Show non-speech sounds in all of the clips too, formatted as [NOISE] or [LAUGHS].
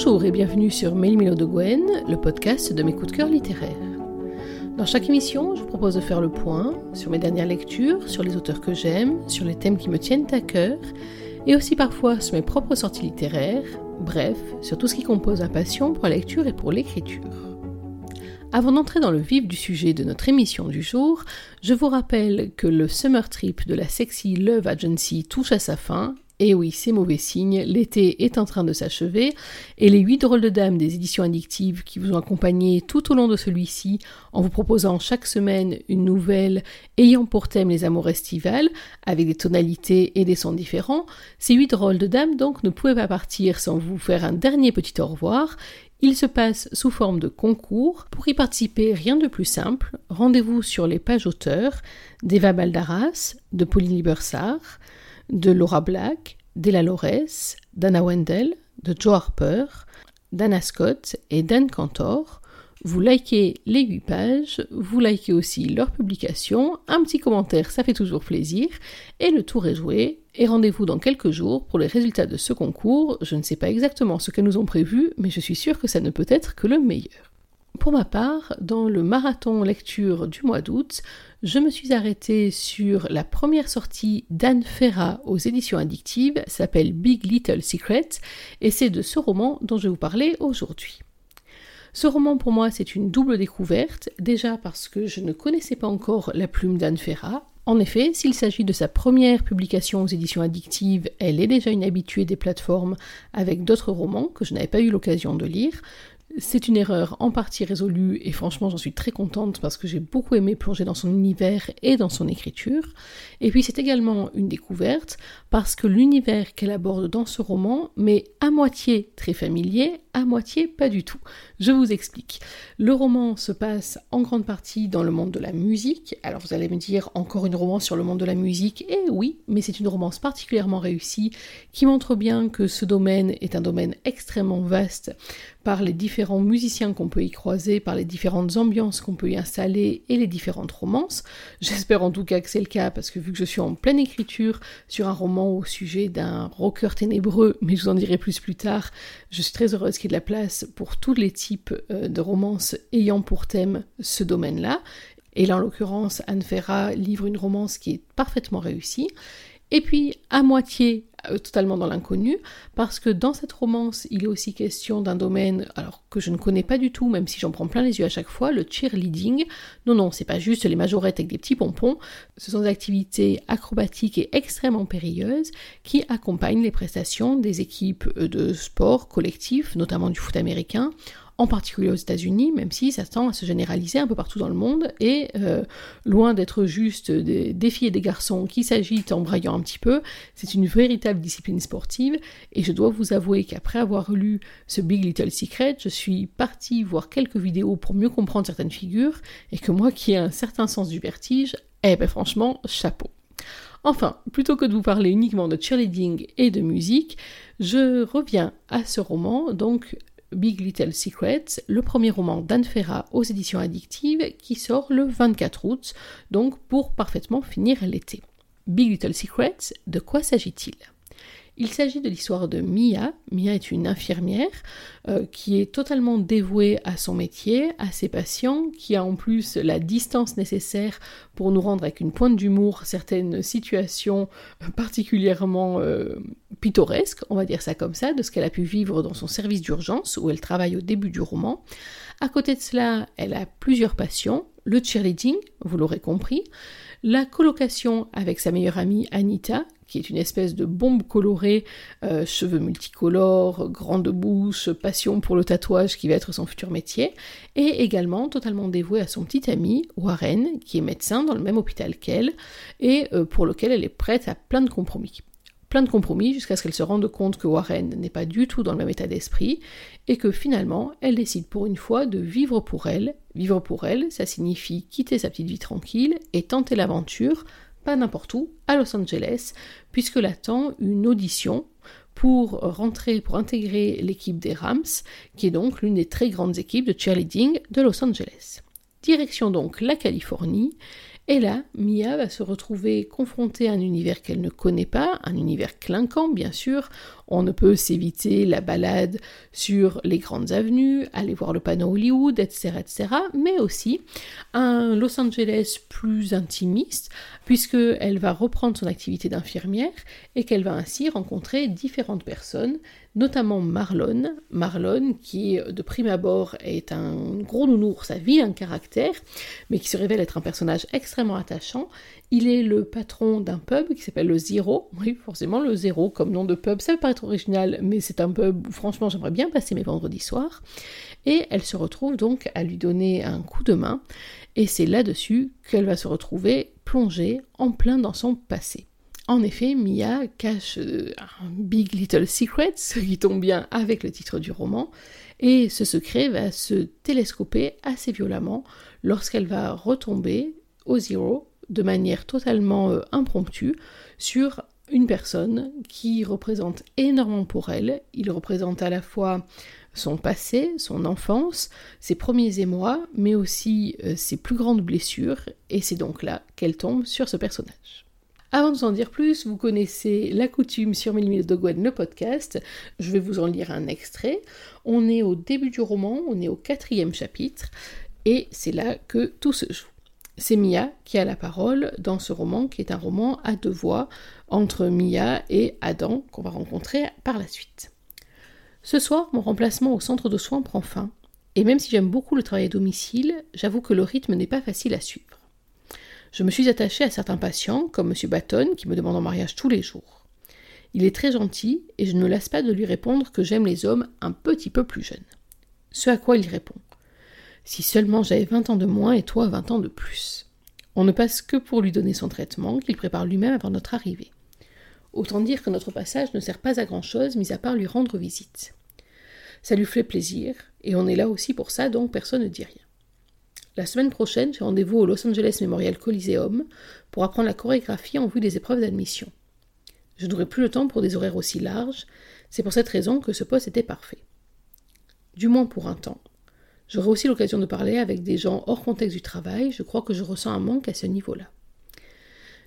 Bonjour et bienvenue sur Mélimilo de Gwen, le podcast de mes coups de cœur littéraires. Dans chaque émission, je propose de faire le point sur mes dernières lectures, sur les auteurs que j'aime, sur les thèmes qui me tiennent à cœur, et aussi parfois sur mes propres sorties littéraires, bref, sur tout ce qui compose ma passion pour la lecture et pour l'écriture. Avant d'entrer dans le vif du sujet de notre émission du jour, je vous rappelle que le Summer Trip de la Sexy Love Agency touche à sa fin et oui, c'est mauvais signe, l'été est en train de s'achever, et les 8 drôles de dames des éditions addictives qui vous ont accompagné tout au long de celui-ci, en vous proposant chaque semaine une nouvelle ayant pour thème les amours estivales, avec des tonalités et des sons différents, ces 8 drôles de dames donc ne pouvaient pas partir sans vous faire un dernier petit au revoir, il se passe sous forme de concours. Pour y participer, rien de plus simple. Rendez-vous sur les pages auteurs d'Eva Baldaras, de Pauline Libersart, de Laura Black, d'Ella Lores, d'Anna Wendell, de Joe Harper, d'Anna Scott et Dan Cantor. Vous likez les 8 pages, vous likez aussi leurs publications, un petit commentaire, ça fait toujours plaisir, et le tour est joué, et rendez-vous dans quelques jours pour les résultats de ce concours. Je ne sais pas exactement ce qu'elles nous ont prévu, mais je suis sûre que ça ne peut être que le meilleur. Pour ma part, dans le marathon lecture du mois d'août, je me suis arrêtée sur la première sortie d'Anne Ferra aux éditions addictives, s'appelle Big Little Secret, et c'est de ce roman dont je vais vous parler aujourd'hui. Ce roman pour moi c'est une double découverte, déjà parce que je ne connaissais pas encore la plume d'Anne Ferra. En effet, s'il s'agit de sa première publication aux éditions addictives, elle est déjà une habituée des plateformes avec d'autres romans que je n'avais pas eu l'occasion de lire. C'est une erreur en partie résolue et franchement j'en suis très contente parce que j'ai beaucoup aimé plonger dans son univers et dans son écriture. Et puis c'est également une découverte parce que l'univers qu'elle aborde dans ce roman m'est à moitié très familier, à moitié pas du tout. Je vous explique. Le roman se passe en grande partie dans le monde de la musique. Alors vous allez me dire encore une romance sur le monde de la musique? Et oui, mais c'est une romance particulièrement réussie qui montre bien que ce domaine est un domaine extrêmement vaste par les différents musiciens qu'on peut y croiser, par les différentes ambiances qu'on peut y installer et les différentes romances. J'espère en tout cas que c'est le cas parce que vu que je suis en pleine écriture sur un roman au sujet d'un rocker ténébreux, mais je vous en dirai plus plus tard, je suis très heureuse qu'il y ait de la place pour tous les types euh, de romances ayant pour thème ce domaine-là. Et là, en l'occurrence, Anne Ferra livre une romance qui est parfaitement réussie. Et puis, à moitié euh, totalement dans l'inconnu, parce que dans cette romance, il est aussi question d'un domaine alors que je ne connais pas du tout, même si j'en prends plein les yeux à chaque fois, le cheerleading. Non, non, c'est pas juste les majorettes avec des petits pompons, ce sont des activités acrobatiques et extrêmement périlleuses qui accompagnent les prestations des équipes de sport collectif, notamment du foot américain, en particulier aux États-Unis, même si ça tend à se généraliser un peu partout dans le monde, et euh, loin d'être juste des, des, filles et des garçons qui s'agitent en braillant un petit peu, c'est une véritable discipline sportive, et je dois vous avouer qu'après avoir lu ce Big Little Secret, je suis partie voir quelques vidéos pour mieux comprendre certaines figures, et que moi qui ai un certain sens du vertige, eh ben franchement, chapeau. Enfin, plutôt que de vous parler uniquement de cheerleading et de musique, je reviens à ce roman, donc Big Little Secrets, le premier roman d'Anne Ferra aux éditions addictives qui sort le 24 août, donc pour parfaitement finir l'été. Big Little Secrets, de quoi s'agit-il? Il s'agit de l'histoire de Mia. Mia est une infirmière euh, qui est totalement dévouée à son métier, à ses patients, qui a en plus la distance nécessaire pour nous rendre avec une pointe d'humour certaines situations particulièrement euh, pittoresques, on va dire ça comme ça, de ce qu'elle a pu vivre dans son service d'urgence où elle travaille au début du roman. À côté de cela, elle a plusieurs passions, le cheerleading, vous l'aurez compris, la colocation avec sa meilleure amie Anita, qui est une espèce de bombe colorée, euh, cheveux multicolores, grande bouche, passion pour le tatouage qui va être son futur métier, et également totalement dévouée à son petit ami Warren, qui est médecin dans le même hôpital qu'elle, et euh, pour lequel elle est prête à plein de compromis plein de compromis jusqu'à ce qu'elle se rende compte que Warren n'est pas du tout dans le même état d'esprit et que finalement elle décide pour une fois de vivre pour elle. Vivre pour elle, ça signifie quitter sa petite vie tranquille et tenter l'aventure n'importe où, à Los Angeles, puisque l'attend une audition pour rentrer, pour intégrer l'équipe des Rams, qui est donc l'une des très grandes équipes de cheerleading de Los Angeles. Direction donc la Californie, et là, Mia va se retrouver confrontée à un univers qu'elle ne connaît pas, un univers clinquant bien sûr. On ne peut s'éviter la balade sur les grandes avenues, aller voir le panneau Hollywood, etc., etc., mais aussi un Los Angeles plus intimiste, puisqu'elle va reprendre son activité d'infirmière et qu'elle va ainsi rencontrer différentes personnes, notamment Marlon. Marlon, qui de prime abord est un gros nounours, sa vie, un caractère, mais qui se révèle être un personnage extrêmement attachant. Il est le patron d'un pub qui s'appelle le Zero. [LAUGHS] Oui, forcément, le Zero comme nom de pub, ça peut paraître original, mais c'est un pub où franchement j'aimerais bien passer mes vendredis soirs. Et elle se retrouve donc à lui donner un coup de main, et c'est là-dessus qu'elle va se retrouver plongée en plein dans son passé. En effet, Mia cache euh, un Big Little Secret, ce qui tombe bien avec le titre du roman, et ce secret va se télescoper assez violemment lorsqu'elle va retomber au zéro de manière totalement euh, impromptue sur une personne qui représente énormément pour elle. Il représente à la fois son passé, son enfance, ses premiers émois, mais aussi euh, ses plus grandes blessures, et c'est donc là qu'elle tombe sur ce personnage. Avant de vous en dire plus, vous connaissez la coutume sur Mélimile de Gwen, le podcast. Je vais vous en lire un extrait. On est au début du roman, on est au quatrième chapitre, et c'est là que tout se joue. C'est Mia qui a la parole dans ce roman, qui est un roman à deux voix entre Mia et Adam, qu'on va rencontrer par la suite. Ce soir, mon remplacement au centre de soins prend fin, et même si j'aime beaucoup le travail à domicile, j'avoue que le rythme n'est pas facile à suivre. Je me suis attachée à certains patients, comme M. Baton, qui me demande en mariage tous les jours. Il est très gentil, et je ne me lasse pas de lui répondre que j'aime les hommes un petit peu plus jeunes. Ce à quoi il répond. Si seulement j'avais vingt ans de moins et toi vingt ans de plus. On ne passe que pour lui donner son traitement, qu'il prépare lui-même avant notre arrivée. Autant dire que notre passage ne sert pas à grand chose, mis à part lui rendre visite. Ça lui fait plaisir, et on est là aussi pour ça, donc personne ne dit rien. La semaine prochaine, j'ai rendez-vous au Los Angeles Memorial Coliseum pour apprendre la chorégraphie en vue des épreuves d'admission. Je n'aurai plus le temps pour des horaires aussi larges, c'est pour cette raison que ce poste était parfait. Du moins pour un temps. J'aurai aussi l'occasion de parler avec des gens hors contexte du travail, je crois que je ressens un manque à ce niveau-là.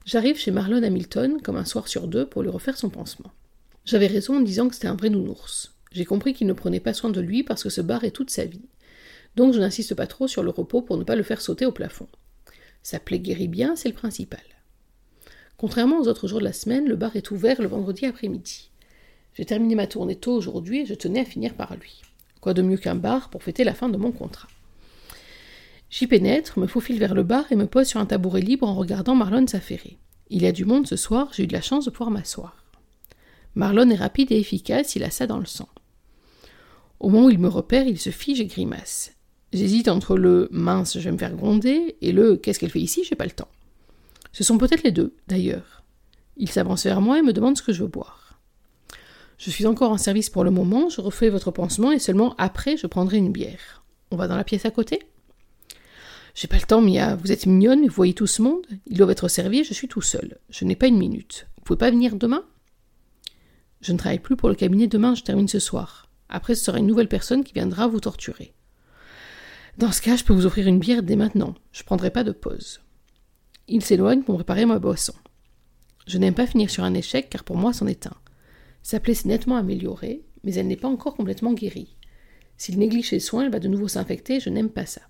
J'arrive chez Marlon Hamilton comme un soir sur deux pour lui refaire son pansement. J'avais raison en disant que c'était un vrai nounours. J'ai compris qu'il ne prenait pas soin de lui parce que ce bar est toute sa vie donc je n'insiste pas trop sur le repos pour ne pas le faire sauter au plafond. Sa plaie guérit bien, c'est le principal. Contrairement aux autres jours de la semaine, le bar est ouvert le vendredi après-midi. J'ai terminé ma tournée tôt aujourd'hui et je tenais à finir par lui. Quoi de mieux qu'un bar pour fêter la fin de mon contrat? J'y pénètre, me faufile vers le bar et me pose sur un tabouret libre en regardant Marlon s'affairer. Il y a du monde ce soir, j'ai eu de la chance de pouvoir m'asseoir. Marlon est rapide et efficace, il a ça dans le sang. Au moment où il me repère, il se fige et grimace. J'hésite entre le mince, je vais me faire gronder et le qu'est-ce qu'elle fait ici, j'ai pas le temps. Ce sont peut-être les deux, d'ailleurs. Il s'avance vers moi et me demande ce que je veux boire. Je suis encore en service pour le moment, je refais votre pansement et seulement après je prendrai une bière. On va dans la pièce à côté? J'ai pas le temps, Mia. Vous êtes mignonne, vous voyez tout ce monde Ils doivent être servis et je suis tout seul. Je n'ai pas une minute. Vous pouvez pas venir demain? Je ne travaille plus pour le cabinet demain, je termine ce soir. Après, ce sera une nouvelle personne qui viendra vous torturer. Dans ce cas, je peux vous offrir une bière dès maintenant. Je ne prendrai pas de pause. Il s'éloigne pour préparer ma boisson. Je n'aime pas finir sur un échec car pour moi c'en est un. Sa plaie s'est nettement améliorée, mais elle n'est pas encore complètement guérie. S'il néglige ses soins, elle va de nouveau s'infecter, je n'aime pas ça.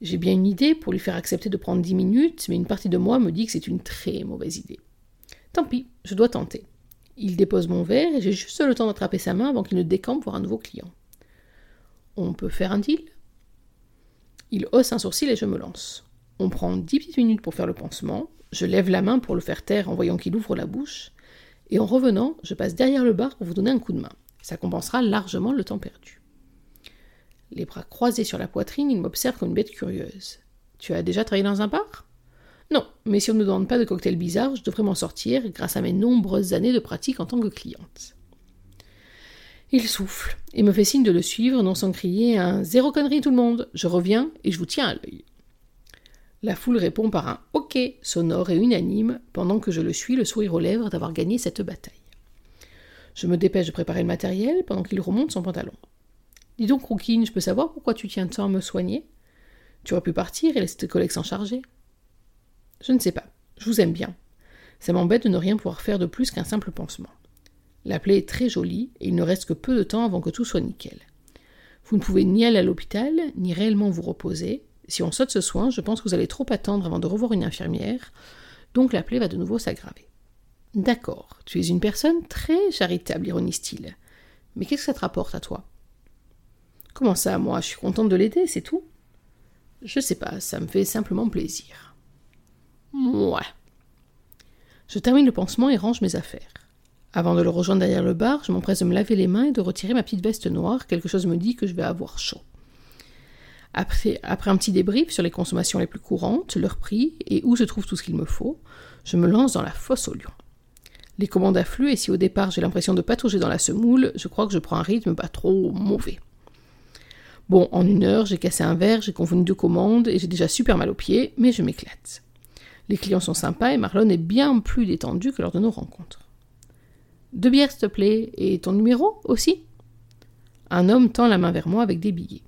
J'ai bien une idée pour lui faire accepter de prendre dix minutes, mais une partie de moi me dit que c'est une très mauvaise idée. Tant pis, je dois tenter. Il dépose mon verre et j'ai juste le temps d'attraper sa main avant qu'il ne décampe pour un nouveau client. On peut faire un deal? Il hausse un sourcil et je me lance. On prend dix petites minutes pour faire le pansement, je lève la main pour le faire taire en voyant qu'il ouvre la bouche, et en revenant, je passe derrière le bar pour vous donner un coup de main. Ça compensera largement le temps perdu. Les bras croisés sur la poitrine, il m'observe comme une bête curieuse. Tu as déjà travaillé dans un bar? Non, mais si on ne me demande pas de cocktail bizarre, je devrais m'en sortir grâce à mes nombreuses années de pratique en tant que cliente. Il souffle et me fait signe de le suivre, non sans crier un zéro connerie tout le monde, je reviens et je vous tiens à l'œil. La foule répond par un OK sonore et unanime, pendant que je le suis, le sourire aux lèvres d'avoir gagné cette bataille. Je me dépêche de préparer le matériel pendant qu'il remonte son pantalon. Dis donc, Rouquine, je peux savoir pourquoi tu tiens tant à me soigner? Tu aurais pu partir et laisser tes collègues s'en charger. Je ne sais pas. Je vous aime bien. Ça m'embête de ne rien pouvoir faire de plus qu'un simple pansement. La plaie est très jolie et il ne reste que peu de temps avant que tout soit nickel. Vous ne pouvez ni aller à l'hôpital, ni réellement vous reposer. Si on saute ce soin, je pense que vous allez trop attendre avant de revoir une infirmière, donc la plaie va de nouveau s'aggraver. D'accord, tu es une personne très charitable, ironise-t-il. Mais qu'est-ce que ça te rapporte à toi? Comment ça, moi? Je suis contente de l'aider, c'est tout? Je sais pas, ça me fait simplement plaisir. Ouais. Je termine le pansement et range mes affaires. Avant de le rejoindre derrière le bar, je m'empresse de me laver les mains et de retirer ma petite veste noire. Quelque chose me dit que je vais avoir chaud. Après, un petit débrief sur les consommations les plus courantes, leur prix et où je trouve tout ce qu'il me faut, je me lance dans la fosse au lion. Les commandes affluent et si au départ j'ai l'impression de patauger dans la semoule, je crois que je prends un rythme pas trop mauvais. Bon, en une heure, j'ai cassé un verre, j'ai convenu deux commandes et j'ai déjà super mal aux pieds, mais je m'éclate. Les clients sont sympas et Marlon est bien plus détendu que lors de nos rencontres. Deux bières, s'il te plaît, et ton numéro aussi Un homme tend la main vers moi avec des billets.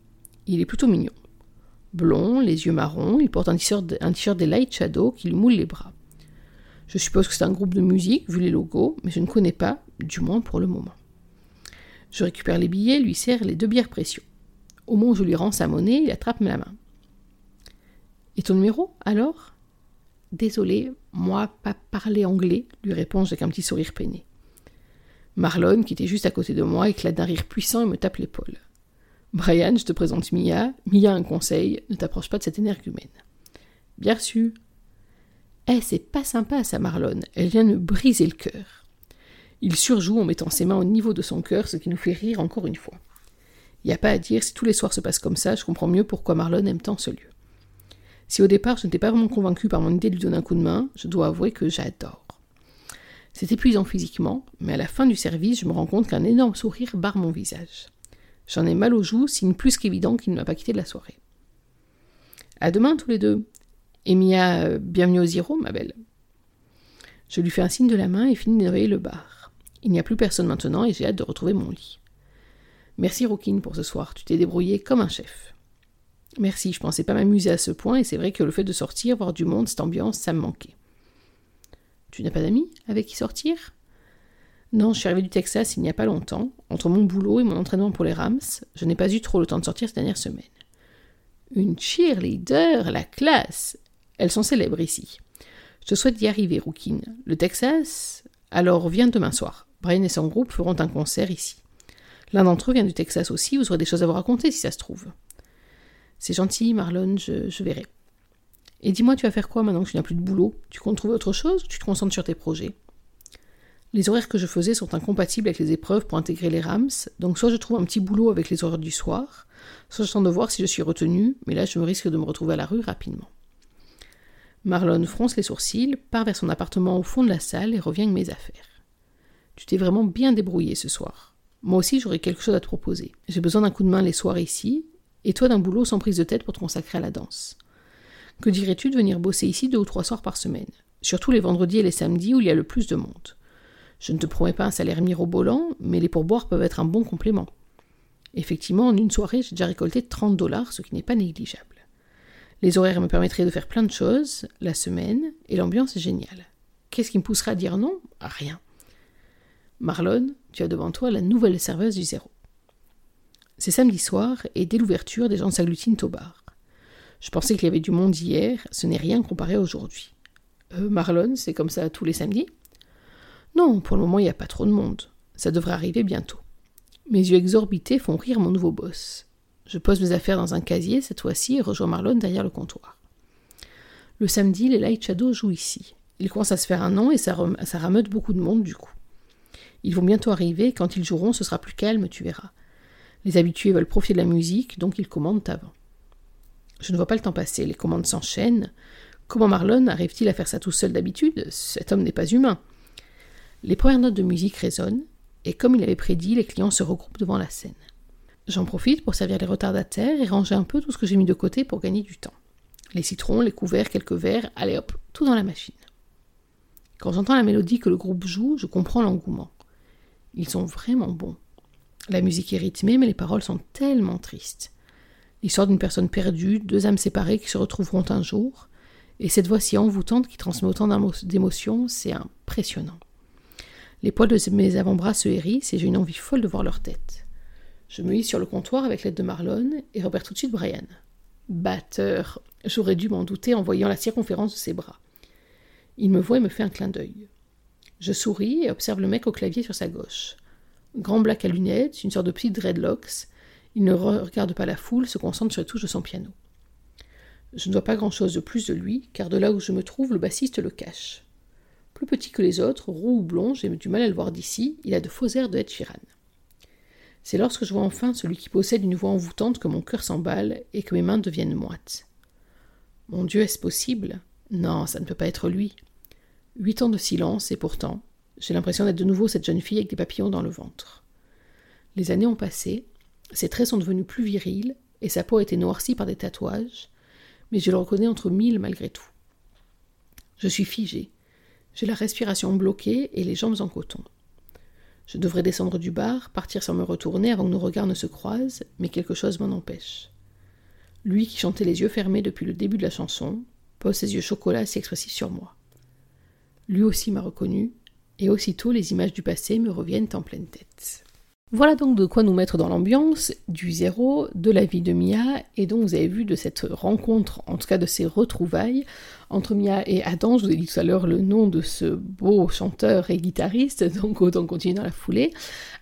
Il est plutôt mignon. Blond, les yeux marrons, il porte un t-shirt des Light Shadow qui lui moule les bras. Je suppose que c'est un groupe de musique, vu les logos, mais je ne connais pas, du moins pour le moment. Je récupère les billets, lui serre les deux bières précieux. Au moment où je lui rends sa monnaie, il attrape la main. Et ton numéro, alors? Désolé, moi, pas parler anglais, lui réponds avec un petit sourire peiné. Marlon, qui était juste à côté de moi, éclate d'un rire puissant et me tape l'épaule. Brian, je te présente Mia. Mia, un conseil, ne t'approche pas de cette énergumène. Bien reçu. Eh, c'est pas sympa, ça, Marlon. Elle vient me briser le cœur. Il surjoue en mettant ses mains au niveau de son cœur, ce qui nous fait rire encore une fois. N'y a pas à dire, si tous les soirs se passent comme ça, je comprends mieux pourquoi Marlon aime tant ce lieu. Si au départ je n'étais pas vraiment convaincu par mon idée de lui donner un coup de main, je dois avouer que j'adore. C'est épuisant physiquement, mais à la fin du service, je me rends compte qu'un énorme sourire barre mon visage. J'en ai mal aux joues, signe plus qu'évident qu'il ne m'a pas quitté de la soirée. À demain tous les deux. Et Mia, euh, bienvenue au zéro, ma belle. Je lui fais un signe de la main et finis de nettoyer le bar. Il n'y a plus personne maintenant et j'ai hâte de retrouver mon lit. Merci Rookin pour ce soir, tu t'es débrouillé comme un chef. Merci, je pensais pas m'amuser à ce point et c'est vrai que le fait de sortir, voir du monde, cette ambiance, ça me manquait. Tu n'as pas d'amis avec qui sortir? Non, je suis arrivée du Texas il n'y a pas longtemps. Entre mon boulot et mon entraînement pour les Rams, je n'ai pas eu trop le temps de sortir ces dernières semaines. Une cheerleader, la classe Elles sont célèbres ici. Je te souhaite d'y arriver, Rookin. Le Texas? Alors viens demain soir. Brian et son groupe feront un concert ici. L'un d'entre eux vient du Texas aussi, vous aurez des choses à vous raconter si ça se trouve. C'est gentil, Marlon, je, je verrai. Et dis-moi, tu vas faire quoi maintenant que tu n'as plus de boulot? Tu comptes trouver autre chose? Tu te concentres sur tes projets? Les horaires que je faisais sont incompatibles avec les épreuves pour intégrer les RAMS, donc soit je trouve un petit boulot avec les horaires du soir, soit j'attends de voir si je suis retenu, mais là je me risque de me retrouver à la rue rapidement. Marlon fronce les sourcils, part vers son appartement au fond de la salle et revient avec mes affaires. Tu t'es vraiment bien débrouillé ce soir. Moi aussi j'aurais quelque chose à te proposer. J'ai besoin d'un coup de main les soirs ici, et toi d'un boulot sans prise de tête pour te consacrer à la danse. Que dirais-tu de venir bosser ici deux ou trois soirs par semaine? Surtout les vendredis et les samedis où il y a le plus de monde. Je ne te promets pas un salaire mirobolant, mais les pourboires peuvent être un bon complément. Effectivement, en une soirée, j'ai déjà récolté 30 dollars, ce qui n'est pas négligeable. Les horaires me permettraient de faire plein de choses, la semaine, et l'ambiance est géniale. Qu'est-ce qui me poussera à dire non? Rien. Marlon, tu as devant toi la nouvelle serveuse du zéro. C'est samedi soir, et dès l'ouverture, des gens s'agglutinent au bar. Je pensais qu'il y avait du monde hier, ce n'est rien comparé à aujourd'hui. Euh, Marlon, c'est comme ça tous les samedis? Non, pour le moment, il n'y a pas trop de monde. Ça devrait arriver bientôt. Mes yeux exorbités font rire mon nouveau boss. Je pose mes affaires dans un casier cette fois-ci et rejoins Marlon derrière le comptoir. Le samedi, les Light Shadows jouent ici. Ils commencent à se faire un nom et ça, ça rameute beaucoup de monde du coup. Ils vont bientôt arriver, quand ils joueront, ce sera plus calme, tu verras. Les habitués veulent profiter de la musique, donc ils commandent avant. Je ne vois pas le temps passer, les commandes s'enchaînent. Comment Marlon arrive-t-il à faire ça tout seul d'habitude? Cet homme n'est pas humain. Les premières notes de musique résonnent, et comme il avait prédit, les clients se regroupent devant la scène. J'en profite pour servir les retardataires et ranger un peu tout ce que j'ai mis de côté pour gagner du temps. Les citrons, les couverts, quelques verres, allez hop, tout dans la machine. Quand j'entends la mélodie que le groupe joue, je comprends l'engouement. Ils sont vraiment bons. La musique est rythmée, mais les paroles sont tellement tristes. L'histoire d'une personne perdue, deux âmes séparées qui se retrouveront un jour, et cette voix si envoûtante qui transmet autant d'émotions, c'est impressionnant. Les poils de mes avant-bras se hérissent et j'ai une envie folle de voir leur tête. Je me hisse sur le comptoir avec l'aide de Marlon et repère tout de suite Brian. Batteur J'aurais dû m'en douter en voyant la circonférence de ses bras. Il me voit et me fait un clin d'œil. Je souris et observe le mec au clavier sur sa gauche. Grand black à lunettes, une sorte de petit dreadlocks, il ne regarde pas la foule, se concentre sur les touches de son piano. Je ne vois pas grand-chose de plus de lui, car de là où je me trouve, le bassiste le cache. Plus petit que les autres, roux ou blond, j'ai du mal à le voir d'ici, il a de faux airs de Ed Sheeran. C'est lorsque je vois enfin celui qui possède une voix envoûtante que mon cœur s'emballe et que mes mains deviennent moites. Mon Dieu, est-ce possible? Non, ça ne peut pas être lui. Huit ans de silence, et pourtant, j'ai l'impression d'être de nouveau cette jeune fille avec des papillons dans le ventre. Les années ont passé, ses traits sont devenus plus virils, et sa peau a été noircie par des tatouages, mais je le reconnais entre mille malgré tout. Je suis figée. J'ai la respiration bloquée et les jambes en coton. Je devrais descendre du bar, partir sans me retourner avant que nos regards ne se croisent, mais quelque chose m'en empêche. Lui qui chantait les yeux fermés depuis le début de la chanson, pose ses yeux chocolat si expressifs sur moi. Lui aussi m'a reconnu, et aussitôt les images du passé me reviennent en pleine tête. Voilà donc de quoi nous mettre dans l'ambiance du zéro, de la vie de Mia, et donc vous avez vu de cette rencontre, en tout cas de ces retrouvailles entre Mia et Adam. Je vous ai dit tout à l'heure le nom de ce beau chanteur et guitariste, donc autant continuer dans la foulée.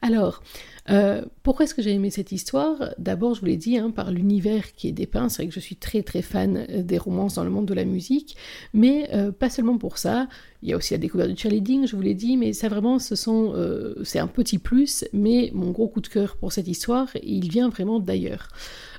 Alors, euh, pourquoi est-ce que j'ai aimé cette histoire? D'abord, je vous l'ai dit, hein, par l'univers qui est dépeint. C'est vrai que je suis très très fan euh, des romances dans le monde de la musique, mais euh, pas seulement pour ça. Il y a aussi la découverte du cheerleading, je vous l'ai dit, mais ça vraiment, ce sont, c'est un petit plus. Mais mon gros coup de cœur pour cette histoire, il vient vraiment d'ailleurs.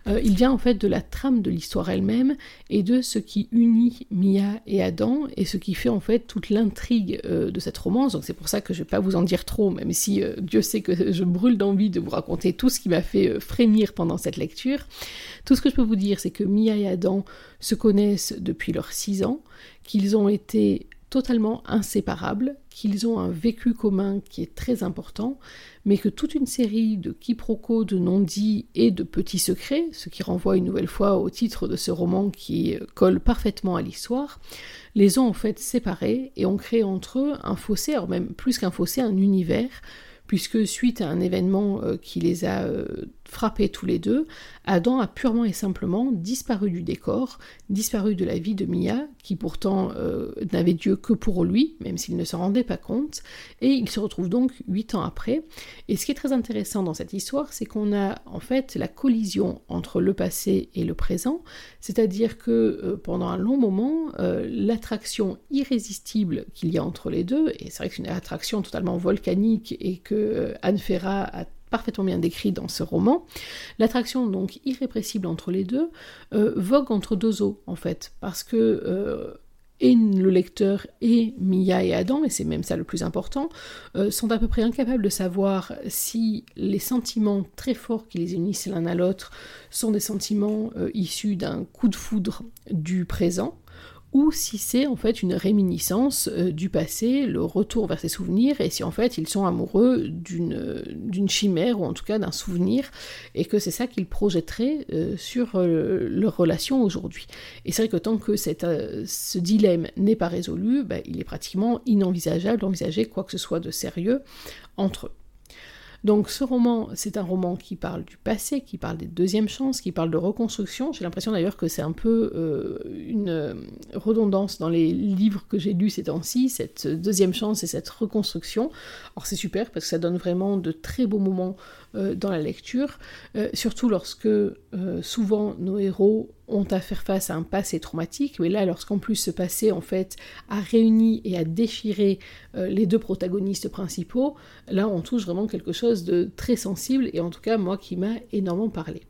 Euh, il vient en fait de la trame de l'histoire elle-même et de ce qui unit Mia et Adam et ce qui fait en fait toute l'intrigue euh, de cette romance. Donc c'est pour ça que je vais pas vous en dire trop, même si euh, Dieu sait que [LAUGHS] je brûle d'envie de vous raconter tout ce qui m'a fait frémir pendant cette lecture. Tout ce que je peux vous dire, c'est que Mia et Adam se connaissent depuis leurs six ans, qu'ils ont été totalement inséparables, qu'ils ont un vécu commun qui est très important, mais que toute une série de quiproquos, de non-dits et de petits secrets, ce qui renvoie une nouvelle fois au titre de ce roman qui colle parfaitement à l'histoire, les ont en fait séparés et ont créé entre eux un fossé, alors même plus qu'un fossé, un univers, puisque suite à un événement euh, qui les a euh, frappés tous les deux, Adam a purement et simplement disparu du décor, disparu de la vie de Mia, qui pourtant euh, n'avait Dieu que pour lui, même s'il ne s'en rendait pas compte, et il se retrouve donc huit ans après. Et ce qui est très intéressant dans cette histoire, c'est qu'on a en fait la collision entre le passé et le présent, c'est-à-dire que pendant un long moment, l'attraction irrésistible qu'il y a entre les deux, et c'est vrai que c'est une attraction totalement volcanique et que euh, Anne Ferrat a parfaitement bien décrit dans ce roman. L'attraction donc irrépressible entre les deux euh, vogue entre deux eaux en fait, parce que euh, le lecteur et Mia et Adam, et c'est même ça le plus important, sont à peu près incapables de savoir si les sentiments très forts qui les unissent l'un à l'autre sont des sentiments issus d'un coup de foudre du présent, ou si c'est en fait une réminiscence euh, du passé, le retour vers ses souvenirs, et si en fait ils sont amoureux d'une chimère, ou en tout cas d'un souvenir, et que c'est ça qu'ils projetteraient euh, sur euh, leur relation aujourd'hui. Et c'est vrai que tant que ce dilemme n'est pas résolu, bah, il est pratiquement inenvisageable d'envisager quoi que ce soit de sérieux entre eux. Donc ce roman, c'est un roman qui parle du passé, qui parle des deuxièmes chances, qui parle de reconstruction. J'ai l'impression d'ailleurs que c'est un peu euh, une euh, redondance dans les livres que j'ai lus ces temps-ci, cette deuxième chance et cette reconstruction. Alors c'est super parce que ça donne vraiment de très beaux moments euh, dans la lecture, surtout lorsque souvent nos héros ont à faire face à un passé traumatique, mais là, lorsqu'en plus ce passé, en fait, a réuni et a déchiré euh, les deux protagonistes principaux, là, on touche vraiment quelque chose de très sensible, et en tout cas, moi, qui m'a énormément parlé.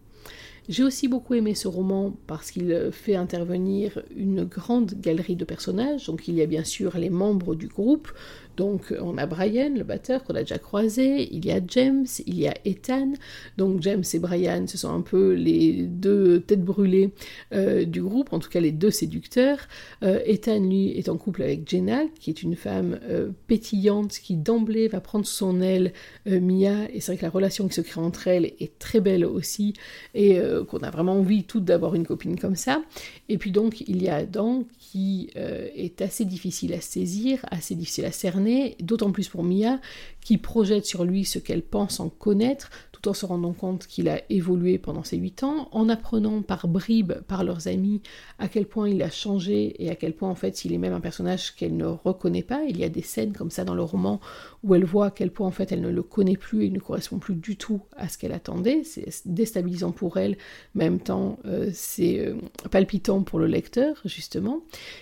J'ai aussi beaucoup aimé ce roman parce qu'il fait intervenir une grande galerie de personnages. Donc il y a bien sûr les membres du groupe, donc on a Brian, le batteur, qu'on a déjà croisé, il y a James, il y a Ethan. Donc James et Brian, ce sont un peu les deux têtes brûlées euh, du groupe, en tout cas les deux séducteurs. Euh, Ethan, lui, est en couple avec Jenna, qui est une femme euh, pétillante, qui d'emblée va prendre son aile Mia, et c'est vrai que la relation qui se crée entre elles est très belle aussi, et qu'on a vraiment envie toutes d'avoir une copine comme ça. Et puis donc il y a Adam, qui est assez difficile à saisir, assez difficile à cerner, d'autant plus pour Mia, qui projette sur lui ce qu'elle pense en connaître, en se rendant compte qu'il a évolué pendant ces huit ans, en apprenant par bribes, par leurs amis, à quel point il a changé et à quel point en fait il est même un personnage qu'elle ne reconnaît pas. Il y a des scènes comme ça dans le roman où elle voit à quel point en fait elle ne le connaît plus et il ne correspond plus du tout à ce qu'elle attendait. C'est déstabilisant pour elle, en même temps euh, c'est euh, palpitant pour le lecteur justement.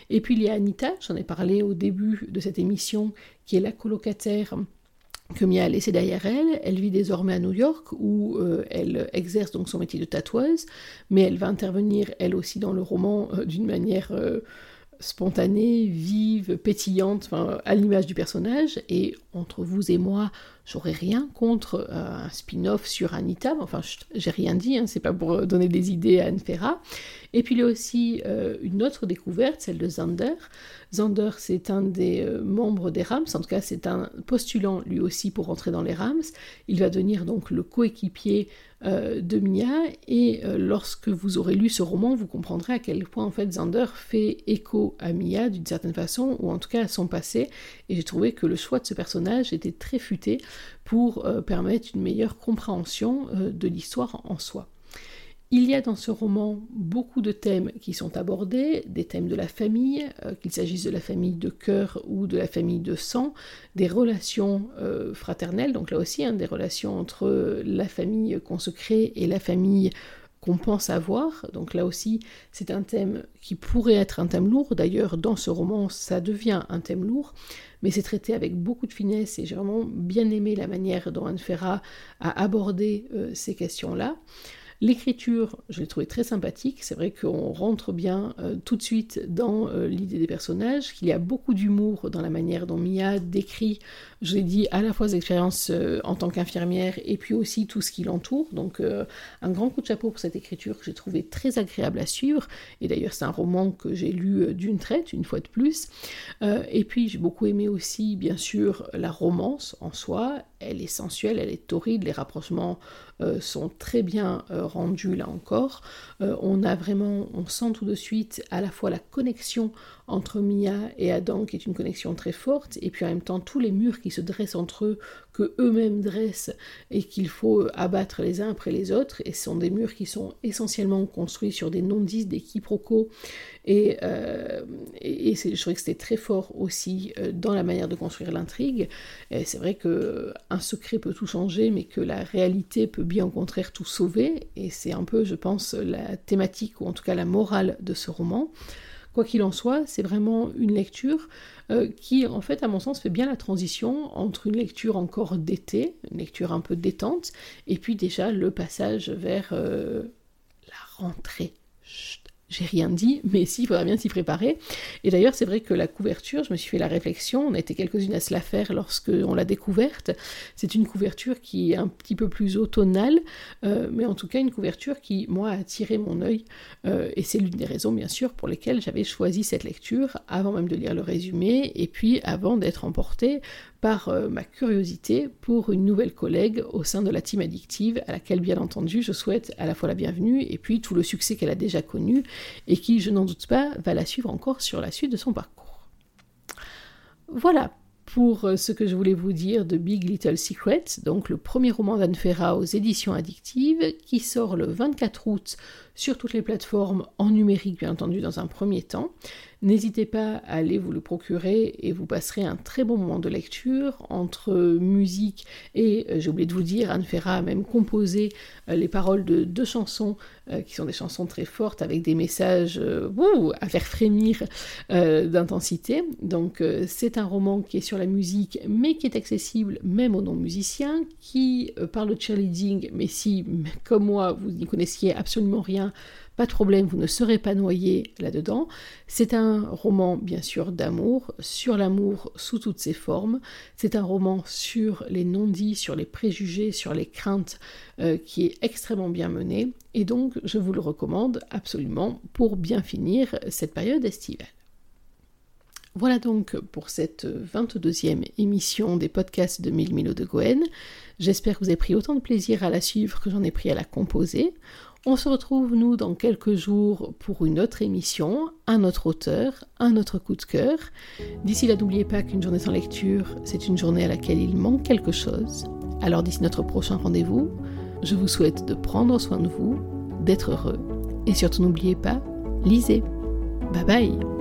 Et puis il y a Anita, j'en ai parlé au début de cette émission, qui est la colocataire que Mia a laissé derrière elle. Elle vit désormais à New York où euh, elle exerce donc son métier de tatoueuse, mais elle va intervenir elle aussi dans le roman euh, d'une manière euh, spontanée, vive, pétillante, à l'image du personnage. Et entre vous et moi, j'aurais rien contre un spin-off sur Anita. Enfin, j'ai rien dit, hein, c'est pas pour donner des idées à Anne Ferra. Et puis il y a aussi une autre découverte, celle de Zander. Zander, c'est un des euh, membres des Rams, en tout cas c'est un postulant lui aussi pour rentrer dans les Rams. Il va devenir donc le coéquipier euh, de Mia, et euh, lorsque vous aurez lu ce roman, vous comprendrez à quel point en fait Zander fait écho à Mia d'une certaine façon, ou en tout cas à son passé, et j'ai trouvé que le choix de ce personnage était très futé pour permettre une meilleure compréhension de l'histoire en soi. Il y a dans ce roman beaucoup de thèmes qui sont abordés, des thèmes de la famille, euh, qu'il s'agisse de la famille de cœur ou de la famille de sang, des relations euh, fraternelles, donc là aussi, hein, des relations entre la famille qu'on se crée et la famille qu'on pense avoir. Donc là aussi, c'est un thème qui pourrait être un thème lourd. D'ailleurs, dans ce roman, ça devient un thème lourd, mais c'est traité avec beaucoup de finesse et j'ai vraiment bien aimé la manière dont Anne Ferra a abordé euh, ces questions-là. L'écriture, je l'ai trouvé très sympathique. C'est vrai qu'on rentre bien euh, tout de suite dans euh, l'idée des personnages, qu'il y a beaucoup d'humour dans la manière dont Mia décrit, je l'ai dit, à la fois ses expériences euh, en tant qu'infirmière et puis aussi tout ce qui l'entoure. Donc un grand coup de chapeau pour cette écriture que j'ai trouvé très agréable à suivre. Et d'ailleurs, c'est un roman que j'ai lu d'une traite, une fois de plus. et puis j'ai beaucoup aimé aussi, bien sûr, la romance en soi. Elle est sensuelle, elle est torride, les rapprochements euh, sont très bien euh, rendus là encore. Euh, on a vraiment, on sent tout de suite à la fois la connexion entre Mia et Adam, qui est une connexion très forte, et puis en même temps tous les murs qui se dressent entre eux, que eux-mêmes dressent, et qu'il faut abattre les uns après les autres, et ce sont des murs qui sont essentiellement construits sur des non-dits, des quiproquos, et, et, je trouvais que c'était très fort aussi dans la manière de construire l'intrigue. C'est vrai que un secret peut tout changer, mais que la réalité peut bien au contraire tout sauver, et c'est un peu, je pense, la thématique, ou en tout cas la morale de ce roman. Quoi qu'il en soit, c'est vraiment une lecture euh, qui, en fait, à mon sens, fait bien la transition entre une lecture encore d'été, une lecture un peu détente, et puis déjà le passage vers euh, la rentrée j'ai rien dit, mais si, il faudra bien s'y préparer. Et d'ailleurs, c'est vrai que la couverture, je me suis fait la réflexion, on a été quelques-unes à se la faire lorsqu'on l'a découverte. C'est une couverture qui est un petit peu plus automnale, euh, mais en tout cas une couverture qui, moi, a attiré mon œil. Euh, et c'est l'une des raisons, bien sûr, pour lesquelles j'avais choisi cette lecture, avant même de lire le résumé, et puis avant d'être emportée par euh, ma curiosité pour une nouvelle collègue au sein de la team addictive, à laquelle bien entendu je souhaite à la fois la bienvenue et puis tout le succès qu'elle a déjà connu et qui, je n'en doute pas, va la suivre encore sur la suite de son parcours. Voilà pour euh, ce que je voulais vous dire de Big Little Secret, donc le premier roman d'Anne Ferra aux éditions addictives, qui sort le 24 août sur toutes les plateformes en numérique, bien entendu, dans un premier temps. N'hésitez pas à aller vous le procurer et vous passerez un très bon moment de lecture entre musique et, euh, j'ai oublié de vous dire, Anne Ferra a même composé euh, les paroles de deux chansons euh, qui sont des chansons très fortes avec des messages à faire frémir d'intensité. Donc c'est un roman qui est sur la musique mais qui est accessible même aux non-musiciens, qui parle de cheerleading mais si, comme moi, vous n'y connaissiez absolument rien, pas de problème, vous ne serez pas noyé là-dedans. C'est un roman, bien sûr, d'amour, sur l'amour sous toutes ses formes. C'est un roman sur les non-dits, sur les préjugés, sur les craintes, euh, qui est extrêmement bien mené. Et donc, je vous le recommande absolument pour bien finir cette période estivale. Voilà donc pour cette 22e émission des podcasts de Mille Milo de Goen. J'espère que vous avez pris autant de plaisir à la suivre que j'en ai pris à la composer. On se retrouve, nous, dans quelques jours pour une autre émission, un autre auteur, un autre coup de cœur. D'ici là, n'oubliez pas qu'une journée sans lecture, c'est une journée à laquelle il manque quelque chose. Alors d'ici notre prochain rendez-vous, je vous souhaite de prendre soin de vous, d'être heureux, et surtout n'oubliez pas, lisez. Bye bye